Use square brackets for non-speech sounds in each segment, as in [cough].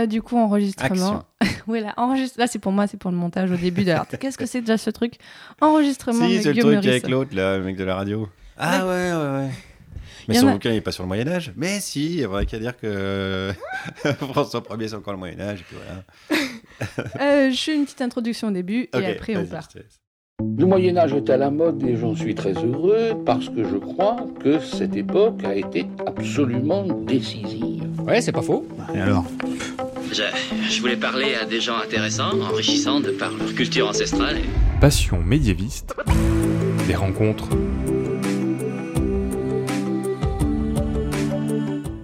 Euh, du coup, enregistrement. [laughs] oui, là, enregistre... là c'est pour moi, c'est pour le montage au début. Alors, qu'est-ce que c'est déjà ce truc? Enregistrement. Si, c'est le truc avec l'autre, là, le mec de la radio. Ah ouais, ouais, ouais. Mais son bouquin, il n'est pas sur le Moyen-Âge. Mais si, il n'y a qu'à dire que [laughs] François Ier, c'est encore le Moyen-Âge. Voilà. [laughs] Euh, je fais une petite introduction au début et après on part. Le Moyen Âge est à la mode et j'en suis très heureux parce que je crois que cette époque a été absolument décisive. Ouais, c'est pas faux. Et alors? Je, je, voulais parler à des gens intéressants, enrichissants de par leur culture ancestrale. Passion médiéviste. Des rencontres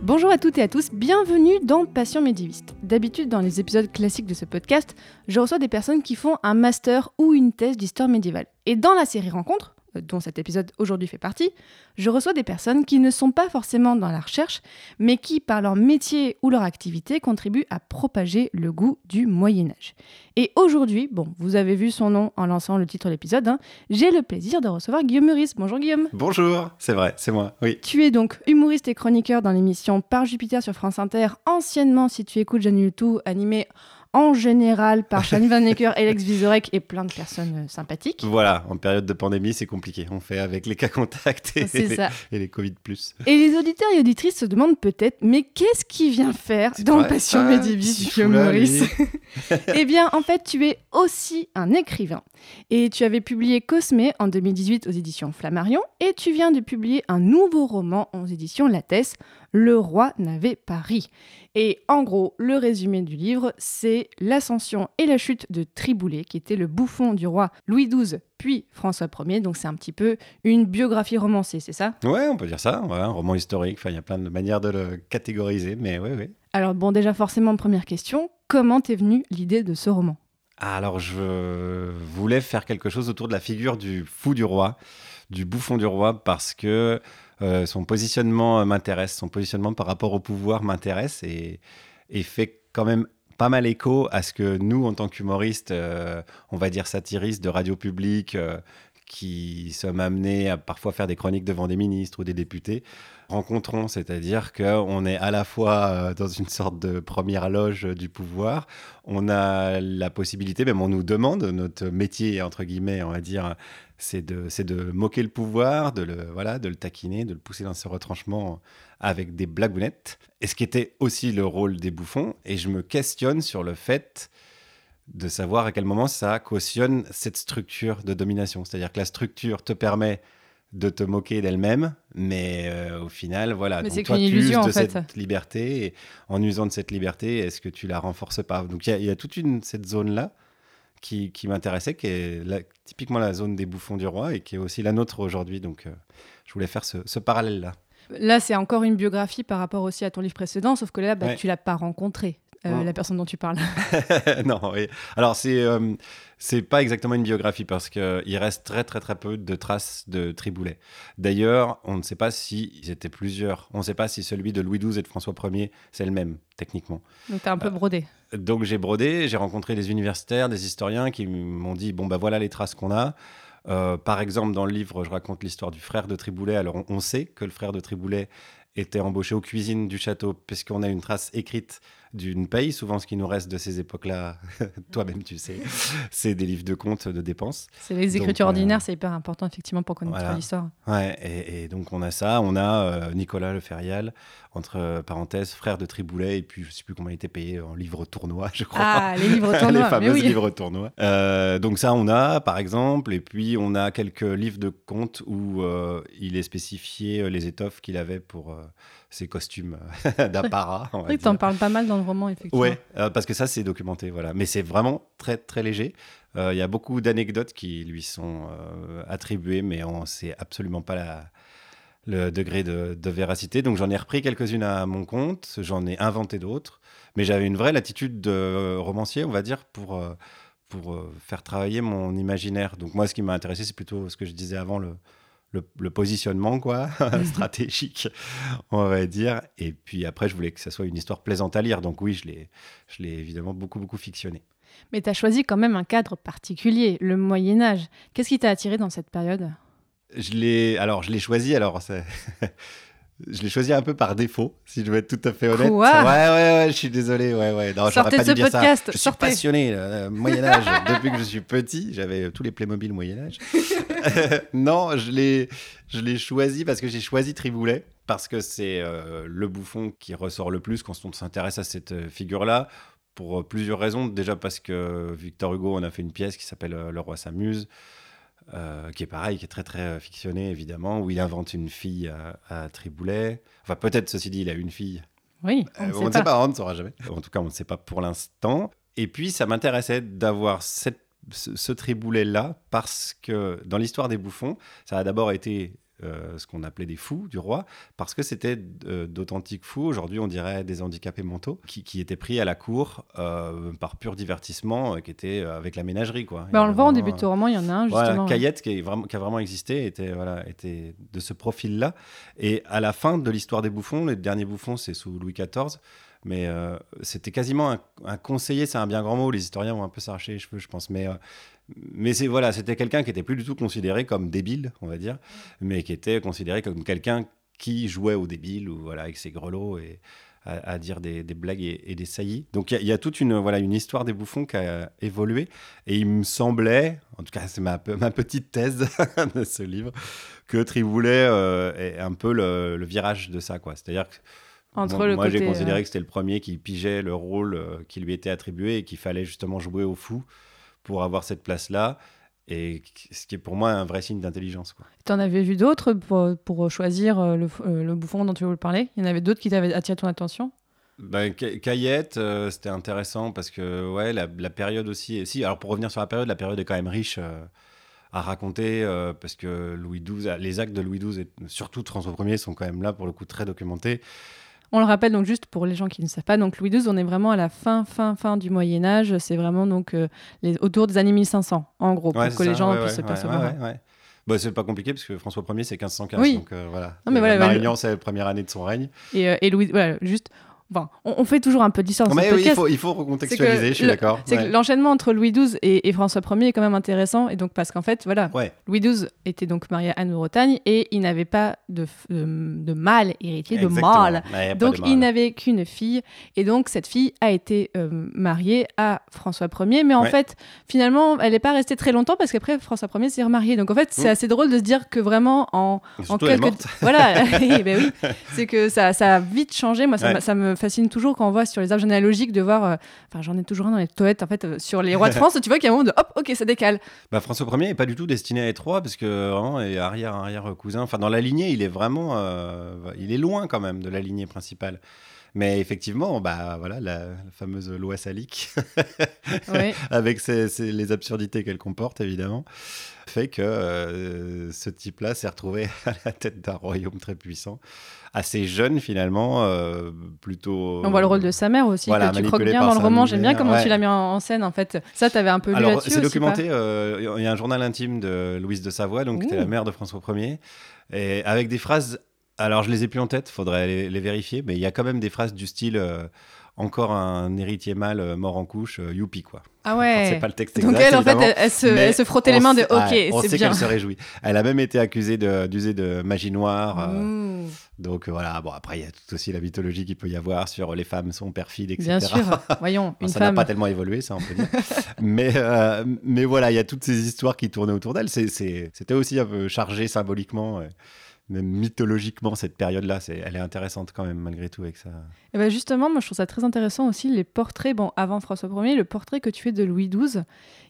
Bonjour à toutes et à tous, bienvenue dans Passion médiéviste. D'habitude, dans les épisodes classiques de ce podcast, je reçois des personnes qui font un master ou une thèse d'histoire médiévale. Et dans la série Rencontres, dont cet épisode aujourd'hui fait partie, je reçois des personnes qui ne sont pas forcément dans la recherche, mais qui, par leur métier ou leur activité, contribuent à propager le goût du Moyen Âge. Et aujourd'hui, bon, vous avez vu son nom en lançant le titre de l'épisode, hein, j'ai le plaisir de recevoir Guillaume Meurice. Bonjour Guillaume. Bonjour, c'est vrai, c'est moi, oui. Tu es donc humoriste et chroniqueur dans l'émission Par Jupiter sur France Inter, anciennement, si tu écoutes J'annule tout, animé en général par [laughs] Shani Van Necker, Alex Vizorek et plein de personnes euh, sympathiques. Voilà, en période de pandémie, c'est compliqué. On fait avec les cas contacts et, les, et les Covid+. Et les auditeurs et auditrices se demandent peut-être, mais qu'est-ce qu'il vient faire dans Passion ah, Médiéviste, Guillaume Maurice [laughs] [laughs] Eh bien, en fait, tu es aussi un écrivain. Et tu avais publié Cosmé en 2018 aux éditions Flammarion, et tu viens de publier un nouveau roman aux éditions Lattès, Le roi n'avait pas ri. Et en gros, le résumé du livre, c'est l'ascension et la chute de Triboulet, qui était le bouffon du roi Louis XII puis François Ier. Donc c'est un petit peu une biographie romancée, c'est ça? Ouais, on peut dire ça. un roman historique. Enfin, il y a plein de manières de le catégoriser, mais oui, oui. Alors bon, déjà forcément, première question, comment t'es venue l'idée de ce roman? Alors je voulais faire quelque chose autour de la figure du fou du roi, du bouffon du roi, parce que euh, son positionnement euh, m'intéresse, son positionnement par rapport au pouvoir m'intéresse et, fait quand même pas mal écho à ce que nous, en tant qu'humoristes, euh, on va dire satiristes de radio publique, qui sommes amenés à parfois faire des chroniques devant des ministres ou des députés, rencontrons, c'est-à-dire qu'on est à la fois dans une sorte de première loge du pouvoir, on a la possibilité, même on nous demande, notre métier, entre guillemets, on va dire, c'est de, de moquer le pouvoir, de le, voilà, de le taquiner, de le pousser dans ses retranchements avec des blagounettes. Et ce qui était aussi le rôle des bouffons. Et je me questionne sur le fait de savoir à quel moment ça cautionne cette structure de domination. C'est-à-dire que la structure te permet de te moquer d'elle-même, mais euh, au final, voilà. Mais donc toi, tu uses de cette liberté, et en usant de cette liberté, est-ce que tu la renforces pas? Donc il y, y, a toute une, cette zone-là qui, m'intéressait, qui est typiquement la zone des bouffons du roi et qui est aussi la nôtre aujourd'hui. Donc, euh, je voulais faire ce, parallèle-là. Là, c'est encore une biographie par rapport aussi à ton livre précédent, sauf que là, bah, tu l'as pas rencontré. Euh, la personne dont tu parles. [laughs] non, oui. Alors, c'est euh, c'est pas exactement une biographie parce qu'il reste très, très, très peu de traces de Triboulet. D'ailleurs, on ne sait pas s'ils étaient plusieurs. On ne sait pas si celui de Louis XII et de François Ier, c'est le même, techniquement. Donc, tu as un peu brodé. Euh, donc, j'ai brodé, j'ai rencontré des universitaires, des historiens qui m'ont dit bon, bah voilà les traces qu'on a. par exemple, dans le livre, je raconte l'histoire du frère de Triboulet. Alors, on, sait que le frère de Triboulet était embauché aux cuisines du château, puisqu'on a une trace écrite d'une paye. Souvent, ce qui nous reste de ces époques-là, [laughs] toi-même, tu sais, [laughs] c'est des livres de comptes de dépenses. C'est les écritures euh, ordinaires, c'est hyper important, effectivement, pour connaître l'histoire. Ouais, et, donc, on a ça. On a euh, Nicolas Le Ferial, entre parenthèses, frère de Triboulet, et puis je ne sais plus comment il était payé en livres tournois, [laughs] je crois. Ah, les livres [laughs] tournois. les fameux livres tournois. Euh, donc, ça, on a, par exemple. Et puis, on a quelques livres de comptes où il est spécifié les étoffes qu'il avait pour ses costumes [laughs] d'apparat. Oui, tu en parles pas mal dans le roman, effectivement. Oui, euh, parce que ça, c'est documenté. Voilà. Mais c'est vraiment très, très léger. Euh, il y a beaucoup d'anecdotes qui lui sont euh, attribuées, mais on ne sait absolument pas la, le degré de, véracité. Donc j'en ai repris quelques-unes à mon compte, j'en ai inventé d'autres. Mais j'avais une vraie latitude de romancier, on va dire, pour, pour faire travailler mon imaginaire. Donc moi, ce qui m'a intéressé, c'est plutôt ce que je disais avant, le, le, positionnement quoi [laughs] stratégique on va dire. Et puis après je voulais que ça soit une histoire plaisante à lire. Donc oui je l'ai je l'ai évidemment beaucoup beaucoup fictionné. Mais tu as choisi quand même un cadre particulier le Moyen Âge. Qu'est-ce qui t'a attiré dans cette période? Je l'ai alors je l'ai choisi alors [laughs] Je l'ai choisi un peu par défaut, si je veux être tout à fait honnête. Quoi? Ouais, ouais, ouais, je suis désolé. Ouais, ouais. Non, Sortez pas ce dû dire ça. Je suis passionné, euh, Moyen-Âge. [laughs] Depuis que je suis petit, j'avais tous les Playmobil Moyen-Âge. [laughs] non, je l'ai, je l'ai choisi parce que j'ai choisi Triboulet. Parce que c'est euh, le bouffon qui ressort le plus quand on s'intéresse à cette euh, figure-là. Pour euh, plusieurs raisons. Déjà parce que Victor Hugo, on a fait une pièce qui s'appelle euh, Le roi s'amuse. Euh, qui est pareil, qui est très très euh, fictionné évidemment, où il invente une fille à, à Triboulet. Enfin, peut-être, ceci dit, il a une fille Oui, euh, on on ne sait pas, on ne saura jamais. En tout cas, on ne sait pas pour l'instant. Et puis, ça m'intéressait d'avoir cette- ce, ce triboulet-là parce que dans l'histoire des bouffons, ça a d'abord été euh, ce qu'on appelait des fous du roi, parce que c'était euh, d'authentiques fous, aujourd'hui on dirait des handicapés mentaux, qui, qui étaient pris à la cour euh, par pur divertissement, qui était euh, avec la ménagerie. Quoi. Bah, on le voit en début de roman, il y en a un voilà, justement. Caillette, qui, est vraiment, qui a vraiment existé, était, voilà, était de ce profil-là. Et à la fin de l'histoire des bouffons, le dernier bouffon, c'est sous Louis XIV, mais euh, c'était quasiment un, un conseiller, c'est un bien grand mot, les historiens vont un peu s'arracher les cheveux, je pense. Mais, euh, mais c'est, voilà, c'était quelqu'un qui était plus du tout considéré comme débile, on va dire, mais qui était considéré comme quelqu'un qui jouait au débile, ou voilà, avec ses grelots et à, à dire des, des blagues et, et des saillies. Donc il y a- il y, a toute une, voilà, une histoire des bouffons qui a évolué. Et il me semblait, en tout cas c'est ma, pe- [laughs] ma petite thèse [laughs] de ce livre, que Triboulet euh, est un peu le, le virage de ça. quoi. C'est-à-dire que Entre moi, le moi, j'ai côté, considéré euh, que c'était le premier qui pigeait le rôle euh, qui lui était attribué et qu'il fallait justement jouer au fou pour avoir cette place-là. Et ce qui est pour moi un vrai signe d'intelligence. Tu en avais vu d'autres pour, pour choisir euh, le, euh, le bouffon dont tu voulais parler? Il y en avait d'autres qui t'avaient attiré ton attention? Ben, Ca- Caillette, euh, c'était intéressant parce que ouais, la, la période aussi. et Si, alors pour revenir sur la période, la période est quand même riche euh, à raconter euh, parce que Louis XII, les actes de Louis XII et surtout de François Ier sont quand même là pour le coup très documentés. On le rappelle donc juste pour les gens qui ne savent pas, donc Louis XII, on est vraiment à la fin, fin, fin du Moyen Âge. C'est vraiment donc euh, les, autour des années 1500, en gros, pour que les gens ouais, puissent ouais, percevoir. Bah, c'est pas compliqué parce que François Ier c'est 1515 Oui. donc euh, voilà. Non, mais Euh, voilà, c'est la première année de son règne. Et, euh, et Louis, voilà, juste, enfin, on, on fait toujours un peu d'histoire dans ce mais oui, il faut, il faut recontextualiser, je suis d'accord. C'est ouais. que l'enchaînement entre Louis XII et, et François Ier est quand même intéressant, et donc parce qu'en fait, voilà, Ouais. Louis XII était donc marié à Anne de Bretagne et il n'avait pas de, f- de, de mâle héritier, de mâle. Ouais, Donc de il n'avait qu'une fille et donc cette fille a été euh, mariée à François Ier mais en fait finalement elle n'est pas restée très longtemps parce qu'après François Ier s'est remarié donc en fait c'est Mm. assez drôle de se dire que vraiment en, en quelques voilà [laughs] [laughs] Eh ben oui c'est que ça, ça a vite changé moi ça me fascine toujours quand on voit sur les arbres généalogiques de voir euh, enfin j'en ai toujours un dans les toilettes en fait euh, sur les rois de [laughs] France tu vois qu'il y a un moment de hop ok ça décale Bah, François Ier n'est pas du tout destiné à être roi parce que vraiment est arrière arrière cousin. Enfin dans la lignée il est vraiment euh, il est loin quand même de la lignée principale. Mais effectivement bah voilà la, la fameuse loi salique [laughs] Ouais. avec ses- ses- les absurdités qu'elle comporte évidemment fait que euh, ce type-là s'est retrouvé [laughs] à la tête d'un royaume très puissant, assez jeune finalement, euh, plutôt. on voit le rôle de sa mère aussi Voilà, que tu croques bien dans le roman j'aime bien comment ouais. tu l'as mis en, scène en fait ça t'avais un peu lu Alors, là-dessus c'est documenté. euh, Il y a un journal intime de Louise de Savoie, donc qui était la mère de François Ier, et avec des phrases. Alors, je les ai plus en tête, faudrait les, les vérifier, mais il y a quand même des phrases du style euh, encore un héritier mâle euh, mort en couche, euh, youpi quoi. ah ouais C'est pas le texte Donc exact. elle, en fait, elle, elle se, mais elle se frottait on les mains de OK, ouais, on c'est sait bien. qu'elle se réjouit. Elle a même été accusée d'user de, magie noire. euh, Ouh, donc voilà, bon après il y a tout aussi la mythologie qu'il peut y avoir sur les femmes sont perfides, etc. bien sûr. Voyons, une ça n'a pas tellement évolué, ça on peut dire. [laughs] mais, mais voilà, il y a toutes ces histoires qui tournaient autour d'elle. C'est- c'est- C'était aussi un peu chargé symboliquement, même mythologiquement, cette période-là. C'est- Elle est intéressante quand même, malgré tout, avec ça. Et ben justement, moi je trouve ça très intéressant aussi les portraits. Bon, avant François Ier, le portrait que tu fais de Louis XII,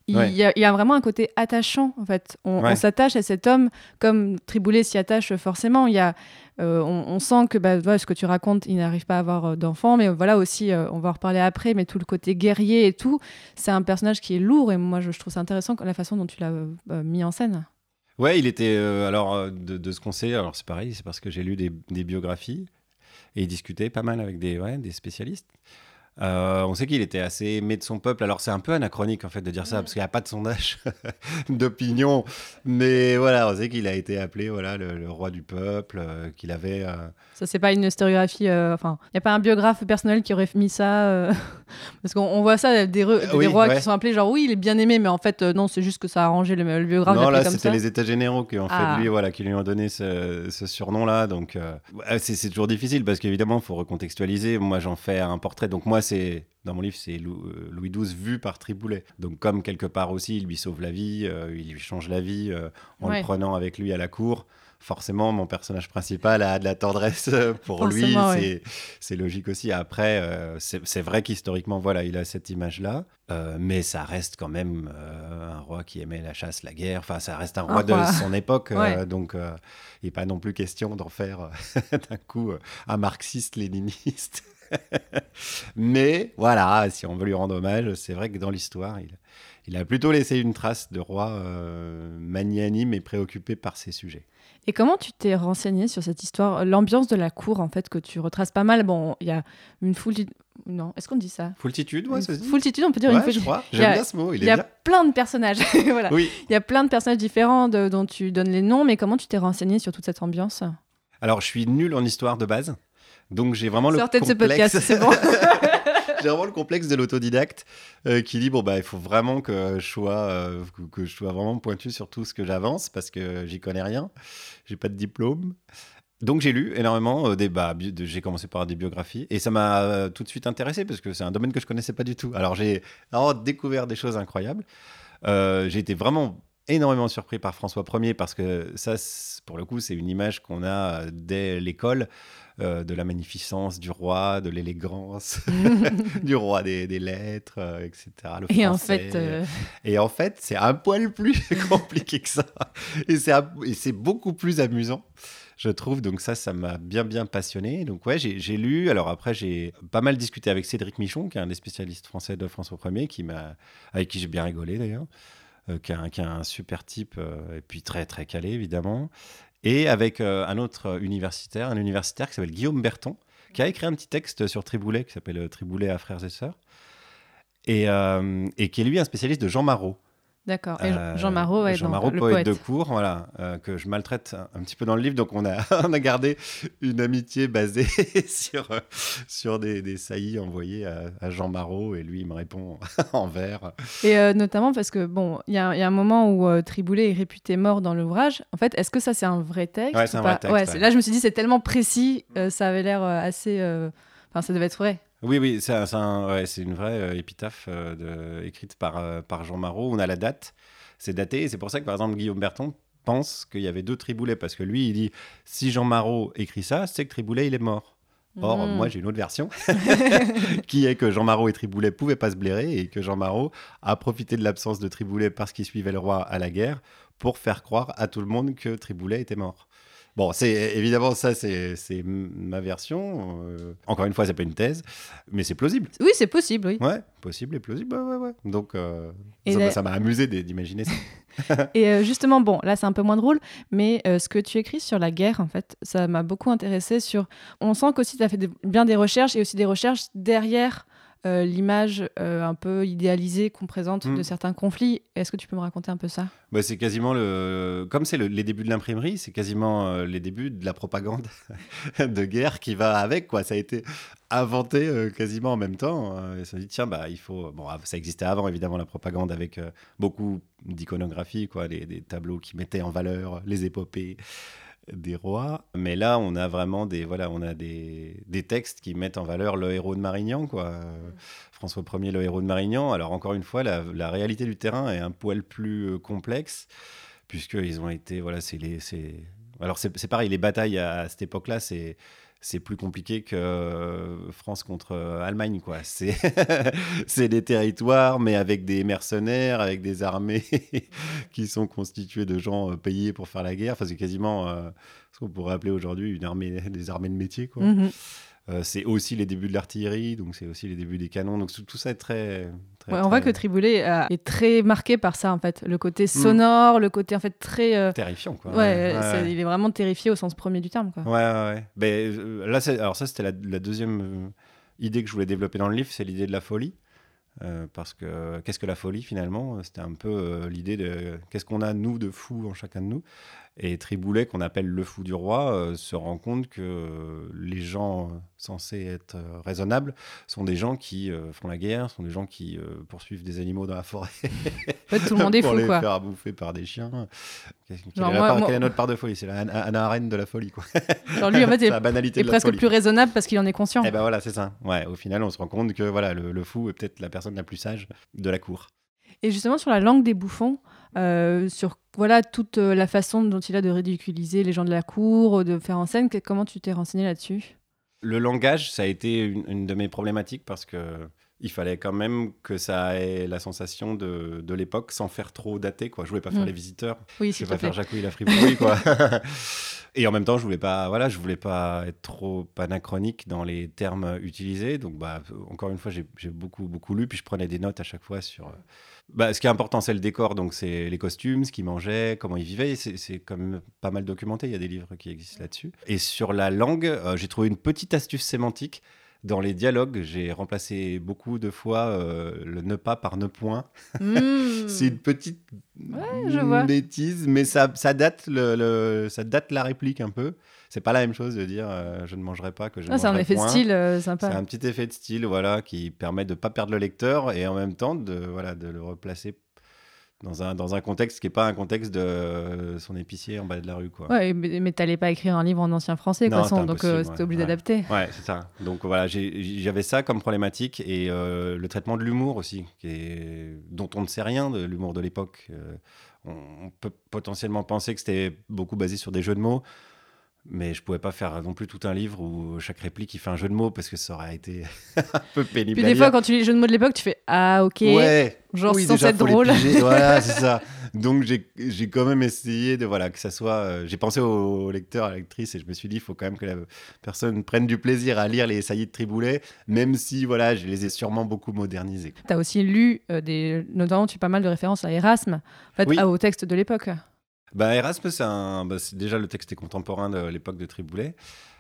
il, Ouais. y, a, il y a vraiment un côté attachant en fait. On, Ouais. on s'attache à cet homme comme Triboulet s'y attache forcément. Il y a, euh, on, on sent que bah, ce que tu racontes, il n'arrive pas à avoir euh, d'enfant, mais voilà aussi, euh, on va en reparler après, mais tout le côté guerrier et tout, c'est un personnage qui est lourd et moi je, je trouve ça intéressant la façon dont tu l'as euh, mis en scène. Ouais, il était. euh, alors, euh, de, ce qu'on sait, alors c'est pareil, c'est parce que j'ai lu des, biographies et il discutait pas mal avec des, ouais, des spécialistes. Euh, on sait qu'il était assez aimé de son peuple. Alors, c'est un peu anachronique en fait de dire ça parce qu'il n'y a pas de sondage [laughs] d'opinion. Mais voilà, on sait qu'il a été appelé voilà, le, le roi du peuple, euh, qu'il avait. euh, Ça, c'est pas une historiographie. euh, Enfin, il n'y a pas un biographe personnel qui aurait mis ça. [laughs] Parce qu'on voit ça, des, rois qui sont appelés genre oui, il est bien aimé, mais en fait, non, c'est juste que ça a arrangé le, biographe. Non, là, c'était les États généraux qui ont fait ah. lui, voilà, qui lui ont donné ce, surnom-là. Donc, c'est toujours difficile parce qu'évidemment, il faut recontextualiser. Moi, j'en fais un portrait. Donc, moi, c'est dans mon livre, c'est Louis XII vu par Triboulet. Donc, comme quelque part aussi, il lui sauve la vie, il lui change la vie en le prenant avec lui à la cour forcément, mon personnage principal a de la tendresse pour lui. C'est logique aussi. Après, euh, c'est vrai qu'historiquement, voilà, il a cette image-là. Euh, mais ça reste quand même euh, un roi qui aimait la chasse, la guerre. Enfin, ça reste un roi de son époque. donc, il n'est pas non plus question d'en faire [laughs] d'un coup un marxiste-léniniste. [laughs] mais voilà, si on veut lui rendre hommage, c'est vrai que dans l'histoire, il, il, a plutôt laissé une trace de roi magnanime et préoccupé par ses sujets. Et comment tu t'es renseigné sur cette histoire, l'ambiance de la cour en fait que tu retraces pas mal? Bon, il y a une foule non, est-ce qu'on dit ça? Foultitude, ouais, ça se dit. Foultitude, on peut dire une je crois. J'aime bien ce mot. Il y a plein de personnages. [laughs] voilà. Oui. Il y a plein de personnages différents dont tu donnes les noms, mais comment tu t'es renseigné sur toute cette ambiance? Alors, je suis nul en histoire de base, donc j'ai vraiment le Sortez de ce podcast, c'est bon. [laughs] j'ai vraiment le complexe de l'autodidacte euh, qui dit bon bah il faut vraiment que je sois euh, que je sois vraiment pointu sur tout ce que j'avance parce que j'y connais rien, j'ai pas de diplôme. Donc j'ai lu énormément euh, des bah, j'ai commencé par des biographies et ça m'a tout de suite intéressé parce que c'est un domaine que je connaissais pas du tout. Alors j'ai découvert des choses incroyables. j'ai été vraiment énormément surpris par François Ier parce que ça, pour le coup, c'est une image qu'on a dès l'école euh, de la magnificence du roi, de l'élégance [laughs] [laughs] du roi des, lettres, euh, etc. et, en fait, euh, et en fait, c'est un poil plus [laughs] compliqué que ça. Et c'est beaucoup plus amusant je trouve. Donc ça, ça m'a bien, bien passionné. Donc ouais, j'ai lu. Alors après, j'ai pas mal discuté avec Cédric Michon, qui est un des spécialistes français de François Ier, qui avec qui j'ai bien rigolé d'ailleurs. qui, est un, super type et puis très très calé évidemment et avec euh, un autre universitaire, un universitaire qui s'appelle Guillaume Berton, qui a écrit un petit texte sur Triboulet qui s'appelle euh, Triboulet à frères et sœurs, et, euh, et qui est lui un spécialiste de Jean Marot. D'accord. Et Jean Marot, Jean Marot, poète, de cours, voilà, euh, que je maltraite un, petit peu dans le livre. Donc on a, [laughs] on a gardé une amitié basée [laughs] sur, sur des, des saillies envoyées à, Jean Marot et lui il me répond [laughs] en vers. Et euh, notamment parce que bon, il y, y, a un moment où euh, Triboulet est réputé mort dans l'ouvrage. En fait, est-ce que ça c'est un vrai texte Ouais, c'est un vrai texte. Ouais, Là, je me suis dit c'est tellement précis, ça avait l'air assez. Enfin, ça devait être vrai. Oui, oui, c'est une vraie euh, épitaphe euh, écrite par, euh, par Jean Marot. On a la date, c'est daté, et c'est pour ça que par exemple Guillaume Berton pense qu'il y avait deux Triboulets, parce que lui, il dit si Jean Marot écrit ça, c'est que Triboulet, il est mort. Or, hmm. moi, j'ai une autre version, [laughs] [laughs] qui est que Jean Marot et Triboulet pouvaient pas se blairer, et que Jean Marot a profité de l'absence de Triboulet parce qu'il suivait le roi à la guerre, pour faire croire à tout le monde que Triboulet était mort. Bon, c'est évidemment ça, c'est ma version. Euh, encore une fois, c'est pas une thèse, mais c'est plausible. Oui, c'est possible, oui. Ouais, possible et plausible. Ouais, ouais, Donc, euh, ça m'a amusé d'imaginer ça. [laughs] et euh, justement, bon, là, c'est un peu moins drôle, mais ce que tu écris sur la guerre, en fait, ça m'a beaucoup intéressé. Sur, on sent qu'aussi tu as fait bien des recherches et aussi des recherches derrière euh, l'image euh, un peu idéalisée qu'on présente de hmm. certains conflits. Est-ce que tu peux me raconter un peu ça? Bah, C'est quasiment le. Comme c'est les débuts de l'imprimerie, c'est quasiment euh, les débuts de la propagande [laughs] de guerre qui va avec. Quoi. Ça a été inventé quasiment en même temps. et ça dit, tiens, bah, il faut. Bon, ça existait avant, évidemment, la propagande avec beaucoup d'iconographie, quoi, des tableaux qui mettaient en valeur les épopées des rois. Mais là, on a vraiment des, voilà, on a des, des textes qui mettent en valeur le héros de Marignan, quoi. François Ier, le héros de Marignan. Alors, encore une fois, la, la réalité du terrain est un poil plus euh, complexe, puisqu'ils ont été, voilà, c'est les. Alors, c'est pareil, les batailles à cette époque-là, c'est c'est plus compliqué que euh, France contre euh, Allemagne, quoi. [laughs] C'est des territoires, mais avec des mercenaires, avec des armées [laughs] qui sont constituées de gens euh, payés pour faire la guerre. C'est quasiment ce qu'on pourrait appeler aujourd'hui une armée, des armées de métier, quoi. Mhm. Euh, c'est aussi les débuts de l'artillerie, donc c'est aussi les débuts des canons. Donc tout ça est très. on voit que Triboulet euh, est très marqué par ça en fait, le côté hmm. sonore, le côté en fait très. Euh, Terrifiant quoi. Ouais, il est vraiment terrifié au sens premier du terme quoi. Ouais, ouais. Ben, là, alors ça c'était la, deuxième idée que je voulais développer dans le livre, c'est l'idée de la folie. parce que qu'est-ce que la folie finalement? C'était un peu l'idée de qu'est-ce qu'on a nous de fou en chacun de nous? Et Triboulet, qu'on appelle le fou du roi, se rend compte que les gens censés être raisonnables sont des gens qui font la guerre, sont des gens qui poursuivent des animaux dans la forêt. En fait, tout le monde est [laughs] pour fou, les quoi. faire bouffer par des chiens. Quelle, Genre, est moi- part- moi- quelle est notre part de folie? C'est la Anna Arendt de la folie, quoi. [laughs] Genre lui, en fait, [laughs] est, la banalité est de la presque folie. plus raisonnable parce qu'il en est conscient. Et ben voilà, c'est ça. Ouais, au final, on se rend compte que voilà, le, le fou est peut-être la personne la plus sage de la cour. Et justement sur la langue des bouffons, euh, sur voilà toute euh, la façon dont il a de ridiculiser les gens de la cour, de faire en scène, que- comment tu t'es renseigné là-dessus? Le langage, ça a été une, une de mes problématiques parce que il fallait quand même que ça ait la sensation de, de l'époque sans faire trop daté. Quoi. Je voulais pas faire Mm. les visiteurs, Oui, je voulais pas faire Jacouille la quoi. [laughs] Et en même temps, je voulais pas, voilà, je voulais pas être trop anachronique dans les termes utilisés. Donc, bah, encore une fois, j'ai j'ai beaucoup, beaucoup lu, puis je prenais des notes à chaque fois sur. Bah, ce qui est important, c'est le décor, donc c'est les costumes, ce qu'ils mangeaient, comment ils vivaient. C'est c'est quand même pas mal documenté. Il y a des livres qui existent là-dessus. Et sur la langue, euh, j'ai trouvé une petite astuce sémantique. Dans les dialogues, j'ai remplacé beaucoup de fois euh, le ne pas par ne point. Mmh. [laughs] C'est une petite Ouais, je vois. bêtise, mais ça, ça, date le, le- ça date la réplique un peu. C'est pas la même chose de dire euh, je ne mangerai pas que je ne Ah, c'est un effet de style euh, C'est sympa. un petit effet de style voilà, qui permet de ne pas perdre le lecteur et en même temps de, voilà, de le replacer dans un, dans un contexte qui n'est pas un contexte de euh, son épicier en bas de la rue. Quoi. Ouais, mais, mais t'allais pas écrire un livre en ancien français, quoi, sans, c'était donc euh, c'était ouais, obligé ouais. d'adapter. Ouais, c'est ça. Donc voilà, j'avais ça comme problématique et euh, le traitement de l'humour aussi, qui est- dont on ne sait rien de l'humour de l'époque. On peut potentiellement penser que c'était beaucoup basé sur des jeux de mots, mais je pouvais pas faire non plus tout un livre où chaque réplique il fait un jeu de mots parce que ça aurait été [laughs] un peu pénible. Puis des fois, quand tu lis les jeux de mots de l'époque, tu fais Ah, ok. ouais, Genre, oui, déjà, être drôle. [laughs] Voilà, c'est ça. Donc, j'ai quand même essayé de, voilà, que ça soit. euh, j'ai pensé au, au lecteur, à la lectrice, et je me suis dit, il faut quand même que la personne prenne du plaisir à lire les saillies de Triboulet, même si, voilà, je les ai sûrement beaucoup modernisés. Tu as aussi lu, euh, des... notamment, tu fais pas mal de références à Erasme, en fait, Oui. à- au texte de l'époque. Bah, Erasme, c'est un, bah, déjà le texte est contemporain de l'époque de Triboulet.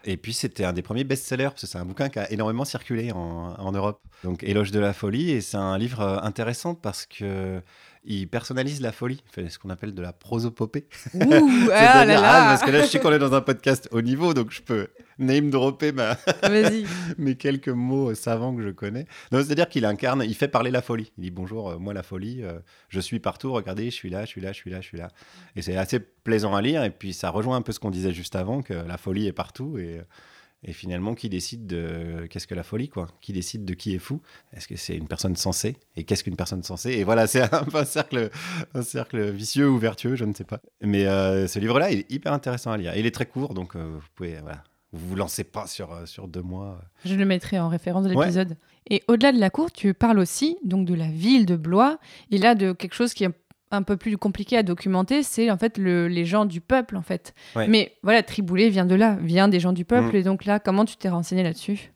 Et puis, c'était un des premiers best-sellers, parce que c'est un bouquin qui a énormément circulé en, Europe. Donc, Éloge de la folie, et c'est un livre intéressant parce que il personnalise la folie. Il fait ce qu'on appelle de la prosopopée. [laughs] Ouh, ah là ah, là parce que là, je sais qu'on est dans un podcast haut niveau, donc je peux name dropper ma, [laughs] [laughs] mes quelques mots savants que je connais. C'est-à-dire qu'il incarne, il fait parler la folie. Il dit bonjour, euh, moi la folie, euh, je suis partout, regardez, je suis là, je suis là, je suis là, je suis là. Et c'est assez plaisant à lire, et puis ça rejoint un peu ce qu'on disait juste avant, que la folie est partout, et, et finalement, qui décide de qu'est-ce que la folie, quoi? Qui décide de qui est fou? Est-ce que c'est une personne sensée? Et qu'est-ce qu'une personne sensée? Et voilà, [laughs] c'est un, peu un cercle, un cercle vicieux ou vertueux, je ne sais pas. Mais euh, ce livre-là, il est hyper intéressant à lire. Et il est très court, donc euh, vous pouvez, voilà, vous vous lancez pas sur, euh, sur deux mois. Je le mettrai en référence de Ouais. l'épisode. Et au-delà de la cour, tu parles aussi donc de la ville de Blois, et là de quelque chose qui est un peu plus compliqué à documenter, c'est en fait le- les gens du peuple en fait. Ouais. Mais voilà, Triboulet vient de là, vient des gens du peuple, Mm. et donc là, comment tu t'es renseigné là-dessus?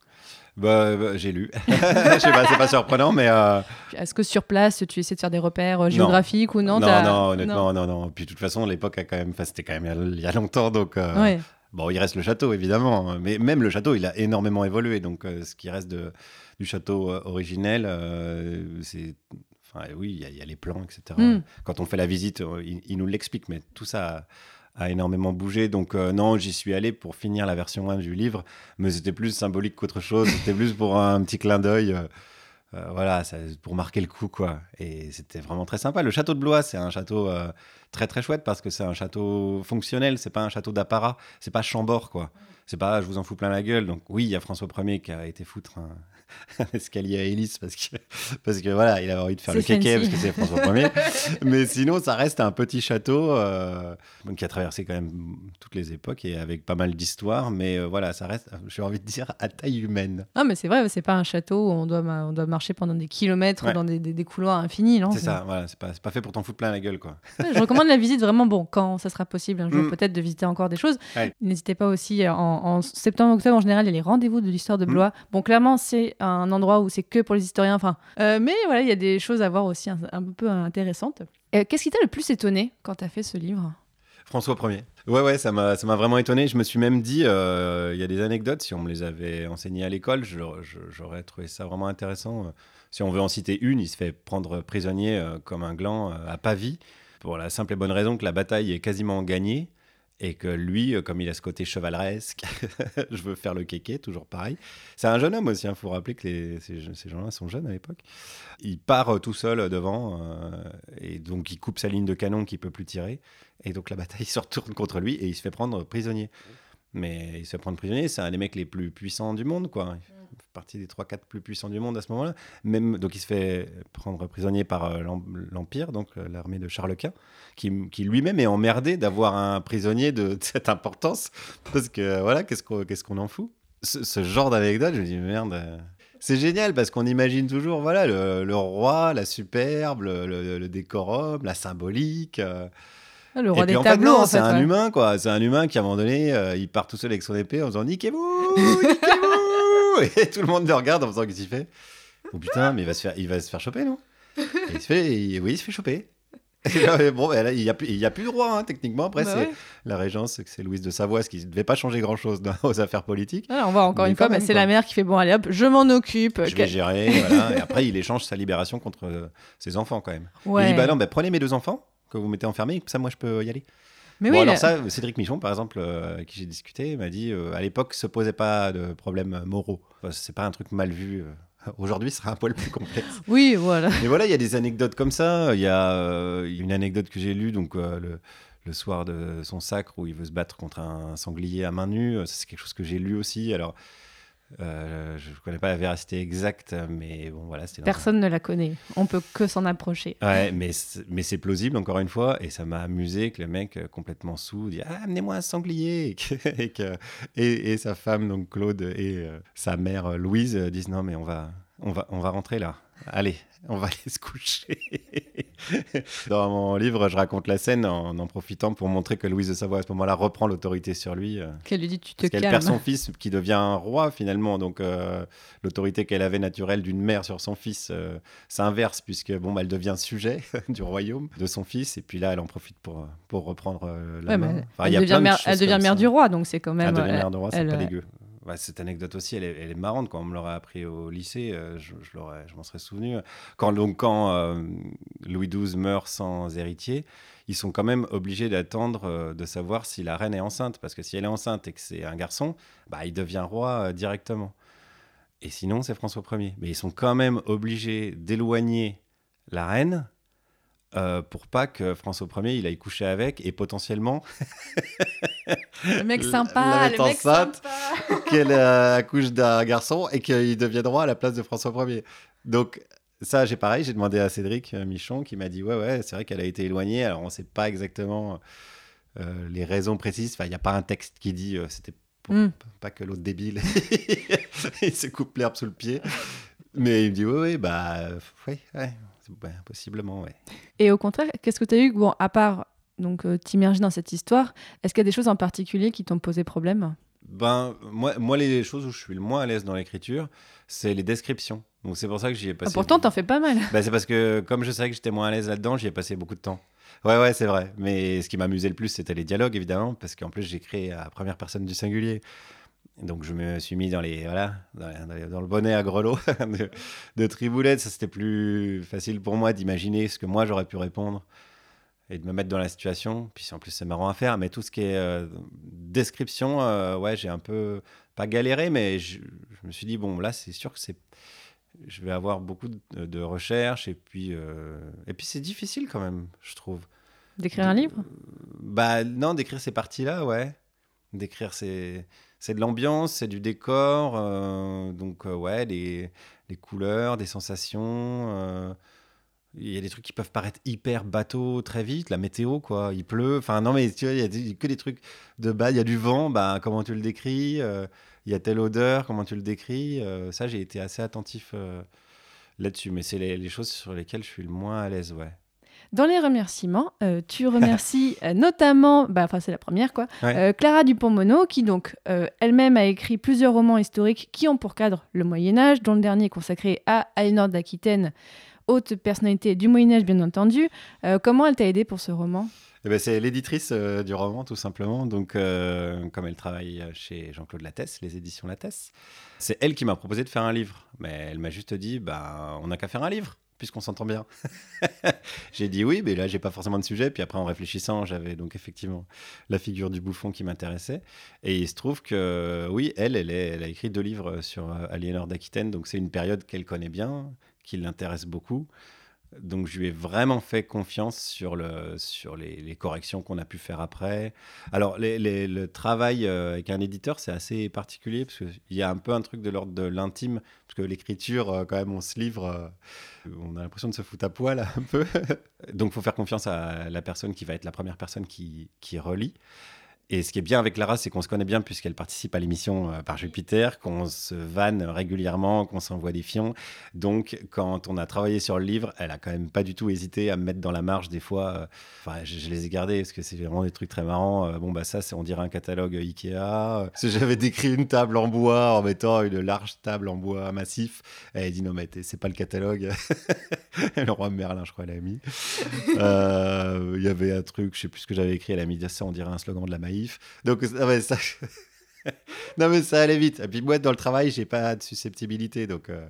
Bah, bah, j'ai lu. [laughs] Je sais pas, c'est pas surprenant, mais euh, Est-ce que sur place, tu essaies de faire des repères euh, géographiques ou non? Non, non, honnêtement, non. non, Puis de toute façon, l'époque a quand même, enfin, c'était quand même il y a- longtemps, donc euh, Ouais. bon, il reste le château évidemment, mais même le château, il a énormément évolué, donc euh, ce qui reste de, du château originel, c'est, enfin, oui, il y, a- il y a les plans, etc. Mm. Quand on fait la visite, euh, il, il nous l'explique, mais tout ça. A, a énormément bougé, donc euh, non, j'y suis allé pour finir la version 1 du livre, mais c'était plus symbolique qu'autre chose, [laughs] c'était plus pour un petit clin d'œil. euh, euh, voilà, ça- pour marquer le coup, quoi. Et c'était vraiment très sympa. Le château de Blois, c'est un château euh, très très chouette parce que c'est un château fonctionnel, c'est pas un château d'apparat, c'est pas Chambord, quoi. C'est pas je vous en fous plein la gueule. Donc oui, il y a François Ier qui a été foutre un, [laughs] un escalier à hélice parce que, [laughs] parce que voilà, il avait envie de faire le kéké parce que c'est François Ier. [laughs] Mais sinon, ça reste un petit château euh, qui a traversé quand même toutes les époques et avec pas mal d'histoires. Mais euh, voilà, ça reste, j'ai envie de dire, à taille humaine. Ah, mais c'est vrai, c'est pas un château où on doit, on doit marcher pendant des kilomètres Ouais. dans des, des- des couloirs infinis, C'est ça, voilà, c'est pas, pas fait pour t'en foutre plein la gueule, quoi. Ouais, Je recommande la visite vraiment, bon, quand ça sera possible un jour Mm. peut-être de visiter encore des choses. Ouais. N'hésitez pas aussi, euh, en, en septembre, octobre en général, il y a les rendez-vous de l'histoire Mm. de Blois. Bon, clairement, c'est un endroit où c'est que pour les historiens, enfin, euh, mais voilà, il y a des choses à voir aussi un, un peu intéressantes. Euh, Qu'est-ce qui t'a le plus étonné quand tu as fait ce livre? François Ier. Ouais, ouais, ça m'a, vraiment étonné. Je me suis même dit, euh, il y a des anecdotes, si on me les avait enseignées à l'école, j'aurais trouvé ça vraiment intéressant. Si on veut en citer une, il se fait prendre prisonnier comme un gland à Pavie, pour la simple et bonne raison que la bataille est quasiment gagnée. Et que lui, euh, comme il a ce côté chevaleresque, [laughs] je veux faire le kéké, toujours pareil. C'est un jeune homme aussi, il faut rappeler que les, ces, ces gens-là sont jeunes à l'époque. Il part euh, tout seul devant, euh, et donc il coupe sa ligne de canon qu'il peut plus tirer. Et donc la bataille [laughs] se retourne contre lui et il se fait prendre prisonnier. Mais il se fait prendre prisonnier, c'est un des mecs les plus puissants du monde, quoi. Il fait partie des 3-4 plus puissants du monde à ce moment-là. Même, donc il se fait prendre prisonnier par euh, l'em- l'Empire, donc euh, l'armée de Charles Quint, qui, qui lui-même est emmerdé d'avoir un prisonnier de, cette importance. Parce que voilà, qu'est-ce qu'on qu'est-ce qu'on en fout? Ce, ce genre d'anecdote, je me dis merde. euh, C'est génial parce qu'on imagine toujours voilà le, le roi, la superbe, le, le- le décorum, la symbolique. euh, Ah, Le roi et des puis en fait, tableaux, non, en c'est fait. un ouais. humain, quoi. C'est un humain qui, à un moment donné, euh, il part tout seul avec son épée en faisant Niquez-vous [laughs] Niquez-vous [laughs] Et tout le monde le regarde en faisant Qu'est-ce qu'il fait? Oh putain, mais il va se faire, il va se faire choper, non? Et il se fait, il- Oui, il se fait choper. [laughs] Et là, mais bon, ben là, il n'y a, plus- il y a plus de roi, hein, techniquement. Après, Bah c'est ouais. la régence, c'est Louise de Savoie, ce qui ne devait pas changer grand-chose aux affaires politiques. Ah, on voit encore Mais une fois, bah, c'est la mère qui fait bon, allez hop, je m'en occupe. Je vais gérer, [laughs] voilà. Et après, il échange sa libération contre euh, ses enfants, quand même. Ouais. Il dit Bah non, bah, prenez mes deux enfants que vous mettez enfermés, ça, moi, je peux y aller. Mais bon, oui, alors ça, Cédric Michon, par exemple, euh, avec qui j'ai discuté, m'a dit euh, à l'époque, se posait pas de problèmes moraux. Enfin, c'est pas un truc mal vu. euh. [laughs] Aujourd'hui, ce sera un poil plus complexe. [laughs] oui, voilà. Mais voilà, il y a des anecdotes comme ça. Il y a euh, une anecdote que j'ai lue donc le, le soir de son sacre où il veut se battre contre un sanglier à main nue. C'est quelque chose que j'ai lu aussi. Alors, euh, je ne connais pas la véracité exacte, mais bon, voilà. un- Personne ne la connaît. On peut que s'en approcher. Ouais, mais c'est- mais c'est plausible encore une fois, et ça m'a amusé que le mec euh, complètement sous dit ah amenez-moi un sanglier et, que- [laughs] et, sa femme donc Claude et euh, sa mère Louise disent non mais on va on va on va rentrer là, allez on va [laughs] aller se coucher. Dans mon livre je raconte la scène en en profitant pour montrer que Louise de Savoie à ce moment-là reprend l'autorité sur lui. euh, Qu'elle lui dit tu te parce qu'elle calmes. perd son fils qui devient un roi finalement. Donc euh, l'autorité qu'elle avait naturelle d'une mère sur son fils euh, s'inverse puisque bon, bah, elle devient sujet [laughs] du royaume de son fils. Et puis là, elle en profite pour, pour reprendre euh, la Ouais, main. mais Enfin, il elle devient, de mère, elle devient mère ça. du roi, donc c'est quand même. Elle devient mère de roi, c'est pas dégueu. Ouais, cette anecdote aussi, elle est, marrante. Quand on me l'aurait appris au lycée, euh, je, m'en serais souvenu. Quand, donc, quand euh, Louis XII meurt sans héritier, ils sont quand même obligés d'attendre euh, de savoir si la reine est enceinte. Parce que si elle est enceinte et que c'est un garçon, bah, il devient roi directement. Et sinon, c'est François Ier. Mais ils sont quand même obligés d'éloigner la reine euh, pour pas que François Ier il aille coucher avec et potentiellement [laughs] Le mec sympa, le mec enceinte. sympa. qu'elle euh, accouche d'un garçon et qu'il devienne roi à la place de François Ier. Donc ça, j'ai pareil, j'ai demandé à Cédric euh, Michon qui m'a dit ouais ouais, c'est vrai qu'elle a été éloignée. Alors on ne sait pas exactement euh, les raisons précises. Enfin, il n'y a pas un texte qui dit euh, c'était pour Mm. pas que l'autre débile [laughs] il se coupe l'herbe sous le pied. Mais il me dit ouais ouais bah ouais ouais, ouais, possiblement ouais. Et au contraire, qu'est-ce que tu as eu, bon, à part donc euh, t'immerger dans cette histoire, est-ce qu'il y a des choses en particulier qui t'ont posé problème? Ben, moi, moi, les choses où je suis le moins à l'aise dans l'écriture, c'est les descriptions. Donc, c'est pour ça que j'y ai Ah, passé. Pourtant, t'en fais pas mal. [laughs] Bah, c'est parce que, comme je savais que j'étais moins à l'aise là-dedans, j'y ai passé beaucoup de temps. Ouais, ouais, c'est vrai. Mais ce qui m'amusait le plus, c'était les dialogues, évidemment, parce qu'en plus, j'écris à première personne du singulier. Donc, je me suis mis dans, les, voilà, dans, les- le bonnet à grelot [laughs] de, de Triboulette. Ça, c'était plus facile pour moi d'imaginer ce que moi, j'aurais pu répondre et de me mettre dans la situation. Puis, en plus, c'est marrant à faire. Mais tout ce qui est euh, description, euh, ouais, j'ai un peu, pas galéré, mais je, je me suis dit, bon, là, c'est sûr que c'est je vais avoir beaucoup de, de recherches et puis euh, et puis c'est difficile quand même je trouve D'écrire un livre? bah non d'écrire ces parties là ouais d'écrire c'est c'est de l'ambiance c'est du décor euh, donc euh, ouais les couleurs des sensations euh, il y a des trucs qui peuvent paraître hyper bateau très vite la météo quoi il pleut enfin non mais tu vois il y a des- que des trucs de bas il y a du vent bah comment tu le décris euh, il y a telle odeur, comment tu le décris. ça, j'ai été assez attentif là-dessus. Mais c'est les, les choses sur lesquelles je suis le moins à l'aise, ouais. Dans les remerciements, euh, tu remercies [laughs] euh, notamment, bah, enfin c'est la première quoi, Ouais. euh, Clara Dupont-Mono, qui donc euh, elle-même a écrit plusieurs romans historiques qui ont pour cadre le Moyen Âge, dont le dernier est consacré à Aliénor d'Aquitaine, haute personnalité du Moyen Âge bien entendu. Comment elle t'a aidé pour ce roman? Eh ben, c'est l'éditrice euh, du roman, tout simplement. Donc, euh, comme elle travaille chez Jean-Claude Lattès, les éditions Lattès, c'est elle qui m'a proposé de faire un livre. Mais elle m'a juste dit, bah, on n'a qu'à faire un livre. Puisqu'on s'entend bien. [laughs] j'ai dit oui, mais là, j'ai pas forcément de sujet. Puis après, en réfléchissant, j'avais donc effectivement la figure du bouffon qui m'intéressait. Et il se trouve que, oui, elle, elle, elle a écrit deux livres sur euh, Aliénor d'Aquitaine. Donc c'est une période qu'elle connaît bien, qui l'intéresse beaucoup. Donc je lui ai vraiment fait confiance sur, le, sur les, corrections qu'on a pu faire après. Alors le travail euh, avec un éditeur, c'est assez particulier parce qu'il y a un peu un truc de l'ordre de l'intime, parce que l'écriture, euh, quand même, on se livre, euh, on a l'impression de se foutre à poil un peu. [laughs] Donc il faut faire confiance à la personne qui va être la première personne qui, qui relit. Et ce qui est bien avec Lara, c'est qu'on se connaît bien puisqu'elle participe à l'émission euh, par Jupiter, qu'on se vanne régulièrement, qu'on s'envoie des fions. Donc, quand on a travaillé sur le livre, elle a quand même pas du tout hésité à me mettre dans la marge des fois. Euh, enfin, je, les ai gardés parce que c'est vraiment des trucs très marrants. Euh, bon, bah ça, c'est on dirait un catalogue Ikea. J'avais décrit une table en bois en mettant une large table en bois massif. Elle dit non, mais c'est pas le catalogue. [laughs] [laughs] le roi Merlin, je crois, elle a mis. Il y avait un truc, je sais plus ce que j'avais écrit. Elle a mis ça, on dirait un slogan de la maïs. Donc, ça... [laughs] non, mais ça allait vite. Et puis, moi, dans le travail, j'ai pas de susceptibilité. Donc, euh,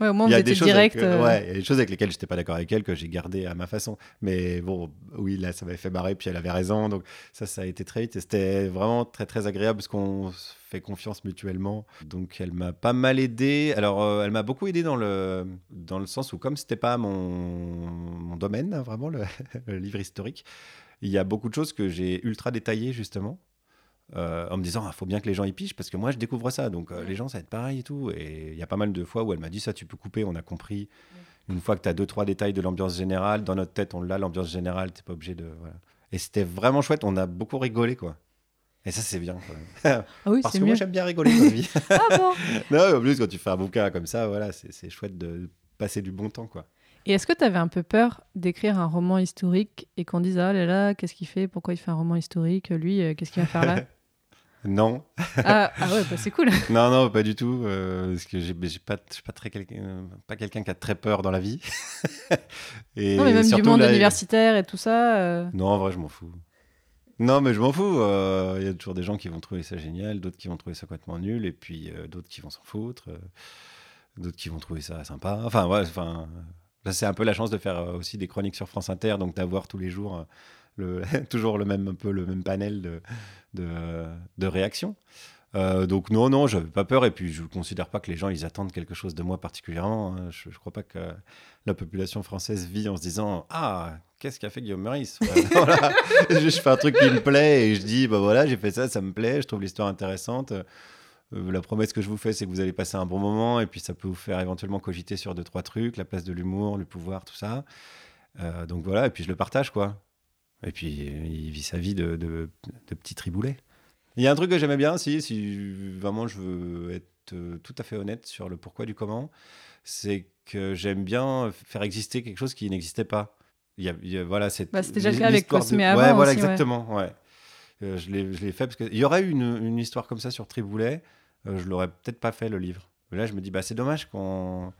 ouais, au moins, il y a des choses direct. Avec, euh, ouais, il y a des choses avec lesquelles j'étais pas d'accord avec elle que j'ai gardé à ma façon. Mais bon, oui, là, ça m'avait fait marrer. Puis elle avait raison. Donc, ça, ça a été très vite. Et c'était vraiment très, très agréable parce qu'on fait confiance mutuellement. Donc, elle m'a pas mal aidé. Alors, euh, elle m'a beaucoup aidé dans le, dans le sens où, comme c'était pas mon, mon domaine, hein, vraiment, le, [laughs] le livre historique, il y a beaucoup de choses que j'ai ultra détaillées justement. Euh, en me disant, il ah, faut bien que les gens y pichent parce que moi je découvre ça. Donc euh, les gens, ça va être pareil et tout. Et il y a pas mal de fois où elle m'a dit, ça tu peux couper, on a compris. Une fois que tu as deux, trois détails de l'ambiance générale, dans notre tête, on l'a, l'ambiance générale, tu pas obligé de. Et c'était vraiment chouette, on a beaucoup rigolé quoi. Et ça, c'est bien. Ah oui, [laughs] Parce que mieux. moi, j'aime bien rigoler dans la vie. [laughs] ah bon [laughs] Non, en plus, quand tu fais un bouquin comme ça, voilà, c'est chouette de passer du bon temps, quoi. Et est-ce que tu avais un peu peur d'écrire un roman historique et qu'on dise Ah là là, qu'est-ce qu'il fait? Pourquoi il fait un roman historique? Lui, euh, qu'est-ce qu'il va faire là? Non. ah, ah, ouais, bah c'est cool. [laughs] non, non, pas du tout. Euh, parce que j'ai pas, pas, très pas quelqu'un qui a très peur dans la vie. [laughs] et non, mais même du monde universitaire et tout ça. Euh. Non, en vrai, je m'en fous. Non, mais je m'en fous. Il y a toujours des gens qui vont trouver ça génial, d'autres qui vont trouver ça complètement nul, et puis d'autres qui vont s'en foutre, d'autres qui vont trouver ça sympa. Enfin, ouais, enfin c'est un peu la chance de faire euh, aussi des chroniques sur France Inter, donc d'avoir tous les jours euh, [laughs] toujours le même, un peu le même panel de, de, réactions. Euh, donc non, non, j'avais pas peur et puis je ne considère pas que les gens ils attendent quelque chose de moi particulièrement. Hein. Je ne crois pas que la population française vit en se disant ah qu'est-ce qu'a fait Guillaume Meurice? [laughs] Je, fais un truc qui me plaît et je dis bah voilà j'ai fait ça, ça me plaît, je trouve l'histoire intéressante. Euh, la promesse que je vous fais, c'est que vous allez passer un bon moment et puis ça peut vous faire éventuellement cogiter sur deux, trois trucs, la place de l'humour, le pouvoir, tout ça. Euh, donc voilà, et puis je le partage, quoi. Et puis il vit sa vie de, de, petit triboulet. Il y a un truc que j'aimais bien, si, si vraiment je veux être euh, tout à fait honnête sur le pourquoi du comment, c'est que j'aime bien faire exister quelque chose qui n'existait pas. Il y a, voilà, bah, C'était déjà le cas avec Cosme avant. Ouais, voilà, exactement. Ouais. je l'ai fait parce qu'il y aurait eu une, une, histoire comme ça sur Triboulet. Euh, je l'aurais peut-être pas fait le livre. Mais là, je me dis, bah, c'est dommage qu'on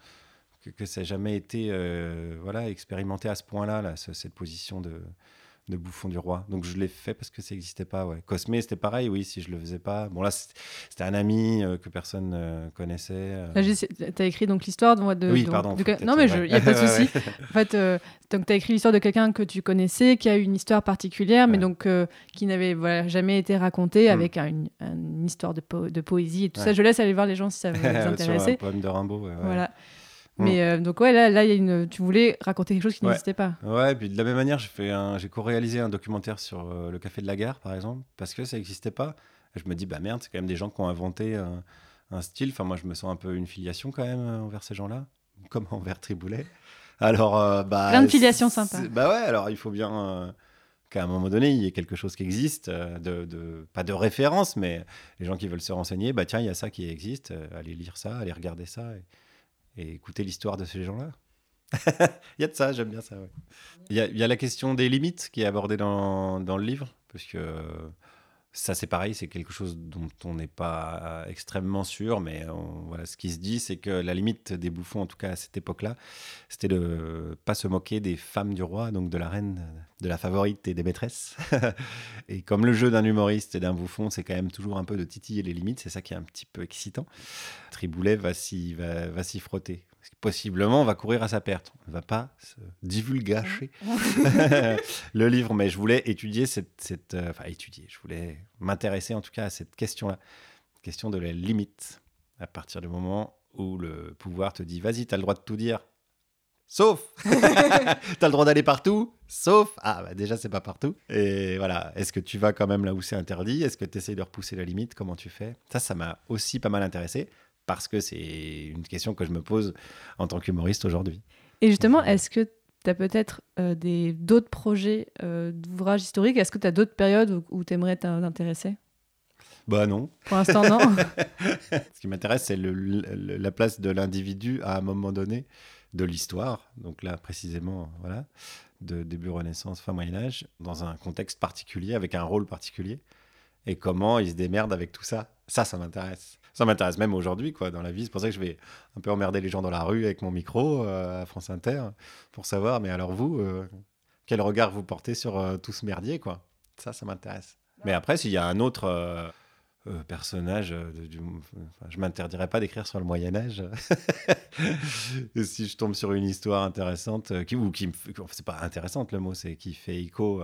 que, ça n'ait jamais été euh, voilà, expérimenté à ce point-là, là, cette position de, de bouffon du roi. Donc je l'ai fait parce que ça n'existait pas. Ouais. Cosmé, c'était pareil, oui, si je le faisais pas. Bon, là, c'était un ami euh, que personne ne connaissait. Euh. Tu as écrit donc l'histoire de, de. Oui, pardon. non, mais il n'y a pas de [laughs] souci. en fait, euh, donc tu as écrit l'histoire de quelqu'un que tu connaissais, qui a une histoire particulière, mais donc qui n'avait voilà, jamais été racontée mm. avec une, histoire de, de, poésie et tout ça. Je laisse aller voir les gens si ça [laughs] vous intéresse. Sur un poème de Rimbaud. Voilà. Mais euh, donc, ouais, là, là y a une... tu voulais raconter quelque chose qui n'existait pas. Ouais, et puis de la même manière, j'ai, fait un... j'ai co-réalisé un documentaire sur euh, le Café de la Gare, par exemple, parce que ça n'existait pas. Et je me dis, bah merde, c'est quand même des gens qui ont inventé un style. Enfin, moi, je me sens un peu une filiation quand même euh, envers ces gens-là, [laughs] comme envers Triboulet. Alors, bah. Plein de filiations sympas. Bah ouais, alors il faut bien qu'à un moment donné, il y ait quelque chose qui existe, de, de, pas de référence, mais les gens qui veulent se renseigner, bah tiens, il y a ça qui existe, allez lire ça, allez regarder ça. Et et écouter l'histoire de ces gens-là. [laughs] il y a de ça, j'aime bien ça. Il, y a, y a, la question des limites qui est abordée dans, dans le livre, parce que ça, c'est pareil, c'est quelque chose dont on n'est pas extrêmement sûr, mais voilà, ce qui se dit, c'est que la limite des bouffons, en tout cas à cette époque-là, c'était de pas se moquer des femmes du roi, donc de la reine, de la favorite et des maîtresses. [laughs] et comme le jeu d'un humoriste et d'un bouffon, c'est quand même toujours un peu de titiller les limites, c'est ça qui est un petit peu excitant. Triboulet va s'y va, va frotter. Possiblement on va courir à sa perte. On ne va pas se divulgacher [laughs] le livre, mais je voulais étudier cette, cette euh, enfin étudier, je voulais m'intéresser en tout cas à cette question-là, question de la limite, à partir du moment où le pouvoir te dit vas-y, tu as le droit de tout dire, sauf [laughs] tu as le droit d'aller partout, sauf ah bah déjà c'est pas partout. Et voilà, est-ce que tu vas quand même là où c'est interdit? Est-ce que tu essayes de repousser la limite? Comment tu fais? Ça, ça m'a aussi pas mal intéressé parce que c'est une question que je me pose en tant qu'humoriste aujourd'hui. Et justement, est-ce que tu as peut-être euh, d'autres projets euh, d'ouvrages historiques? Est-ce que tu as d'autres périodes où, tu aimerais t'intéresser? Bah non. Pour l'instant, non. [laughs] Ce qui m'intéresse, c'est la place de l'individu à un moment donné de l'histoire. Donc là, précisément, voilà, de début Renaissance, fin Moyen Âge, dans un contexte particulier, avec un rôle particulier. Et comment il se démerde avec tout ça? Ça, ça m'intéresse ça m'intéresse même aujourd'hui, quoi, dans la vie. C'est pour ça que je vais un peu emmerder les gens dans la rue avec mon micro euh, à France Inter pour savoir, mais alors vous, euh, quel regard vous portez sur euh, tout ce merdier, quoi? Ça, ça m'intéresse. Mais après, s'il y a un autre personnage, du, enfin, je m'interdirais pas d'écrire sur le Moyen Âge. [laughs] si je tombe sur une histoire intéressante, qui, ou qui, c'est pas intéressante le mot, c'est qui fait écho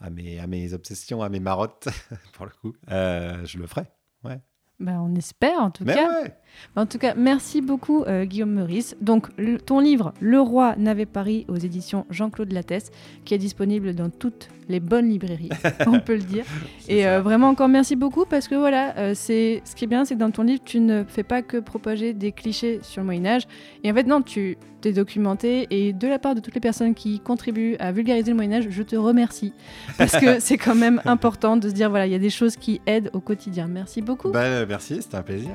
à mes, à mes obsessions, à mes marottes, [laughs] pour le coup, je le ferai. Ouais. Ben, on espère en tout cas. En tout cas, merci beaucoup euh, Guillaume Meurice. Donc ton livre Le Roi n'avait Paris aux éditions Jean-Claude Lattès, qui est disponible dans toutes les bonnes librairies, [laughs] on peut le dire. Et euh, vraiment encore merci beaucoup parce que voilà, euh, c'est ce qui est bien, c'est que dans ton livre, tu ne fais pas que propager des clichés sur le Moyen Âge. Et en fait, non, tu t'es documenté. Et de la part de toutes les personnes qui contribuent à vulgariser le Moyen Âge, je te remercie parce que [laughs] c'est quand même important de se dire voilà, il y a des choses qui aident au quotidien. Merci beaucoup. Bah, merci, c'était un plaisir.